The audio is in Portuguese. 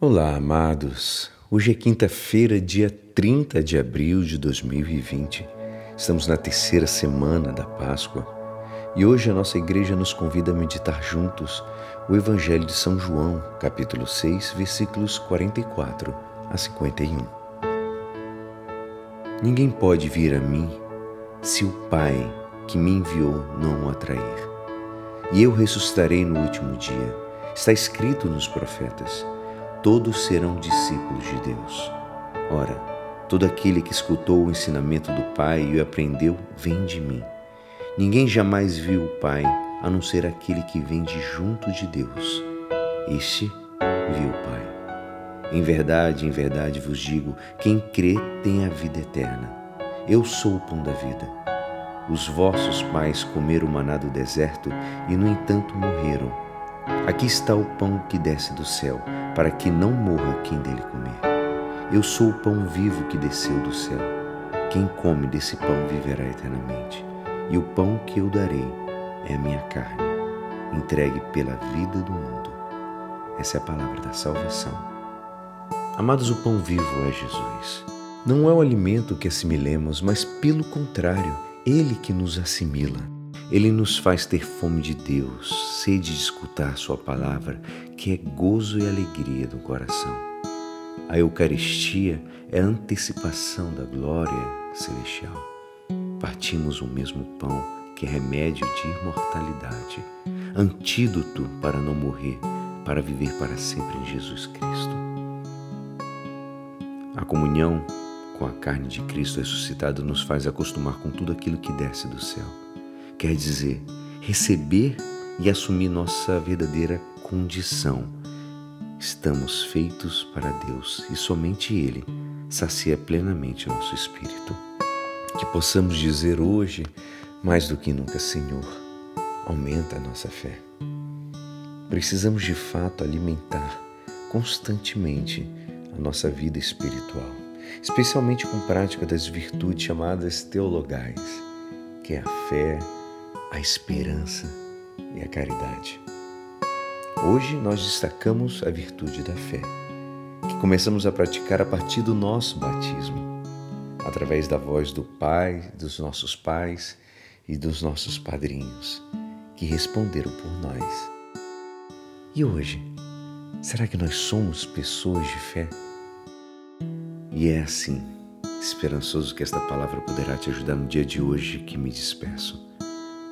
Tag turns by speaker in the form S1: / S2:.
S1: Olá, amados. Hoje é quinta-feira, dia 30 de abril de 2020. Estamos na terceira semana da Páscoa e hoje a nossa igreja nos convida a meditar juntos o Evangelho de São João, capítulo 6, versículos 44 a 51. Ninguém pode vir a mim se o Pai que me enviou não o atrair. E eu ressuscitarei no último dia. Está escrito nos profetas todos serão discípulos de Deus. Ora, todo aquele que escutou o ensinamento do Pai e o aprendeu, vem de mim. Ninguém jamais viu o Pai, a não ser aquele que vem de junto de Deus. Este viu o Pai. Em verdade, em verdade vos digo: quem crê tem a vida eterna. Eu sou o pão da vida. Os vossos pais comeram maná do deserto e, no entanto, morreram. Aqui está o pão que desce do céu para que não morra quem dele comer. Eu sou o pão vivo que desceu do céu. Quem come desse pão viverá eternamente. E o pão que eu darei é a minha carne, entregue pela vida do mundo. Essa é a palavra da salvação. Amados, o pão vivo é Jesus. Não é o alimento que assimilemos, mas pelo contrário, ele que nos assimila. Ele nos faz ter fome de Deus, sede de escutar Sua palavra, que é gozo e alegria do coração. A Eucaristia é a antecipação da glória celestial. Partimos o mesmo pão que é remédio de imortalidade, antídoto para não morrer, para viver para sempre em Jesus Cristo. A comunhão com a carne de Cristo ressuscitado nos faz acostumar com tudo aquilo que desce do céu quer dizer receber e assumir nossa verdadeira condição. Estamos feitos para Deus e somente Ele sacia plenamente nosso espírito. Que possamos dizer hoje, mais do que nunca, Senhor, aumenta a nossa fé. Precisamos de fato alimentar constantemente a nossa vida espiritual, especialmente com prática das virtudes chamadas teologais, que é a fé, a esperança e a caridade. Hoje nós destacamos a virtude da fé, que começamos a praticar a partir do nosso batismo, através da voz do Pai, dos nossos pais e dos nossos padrinhos, que responderam por nós. E hoje, será que nós somos pessoas de fé? E é assim, esperançoso que esta palavra poderá te ajudar no dia de hoje que me despeço.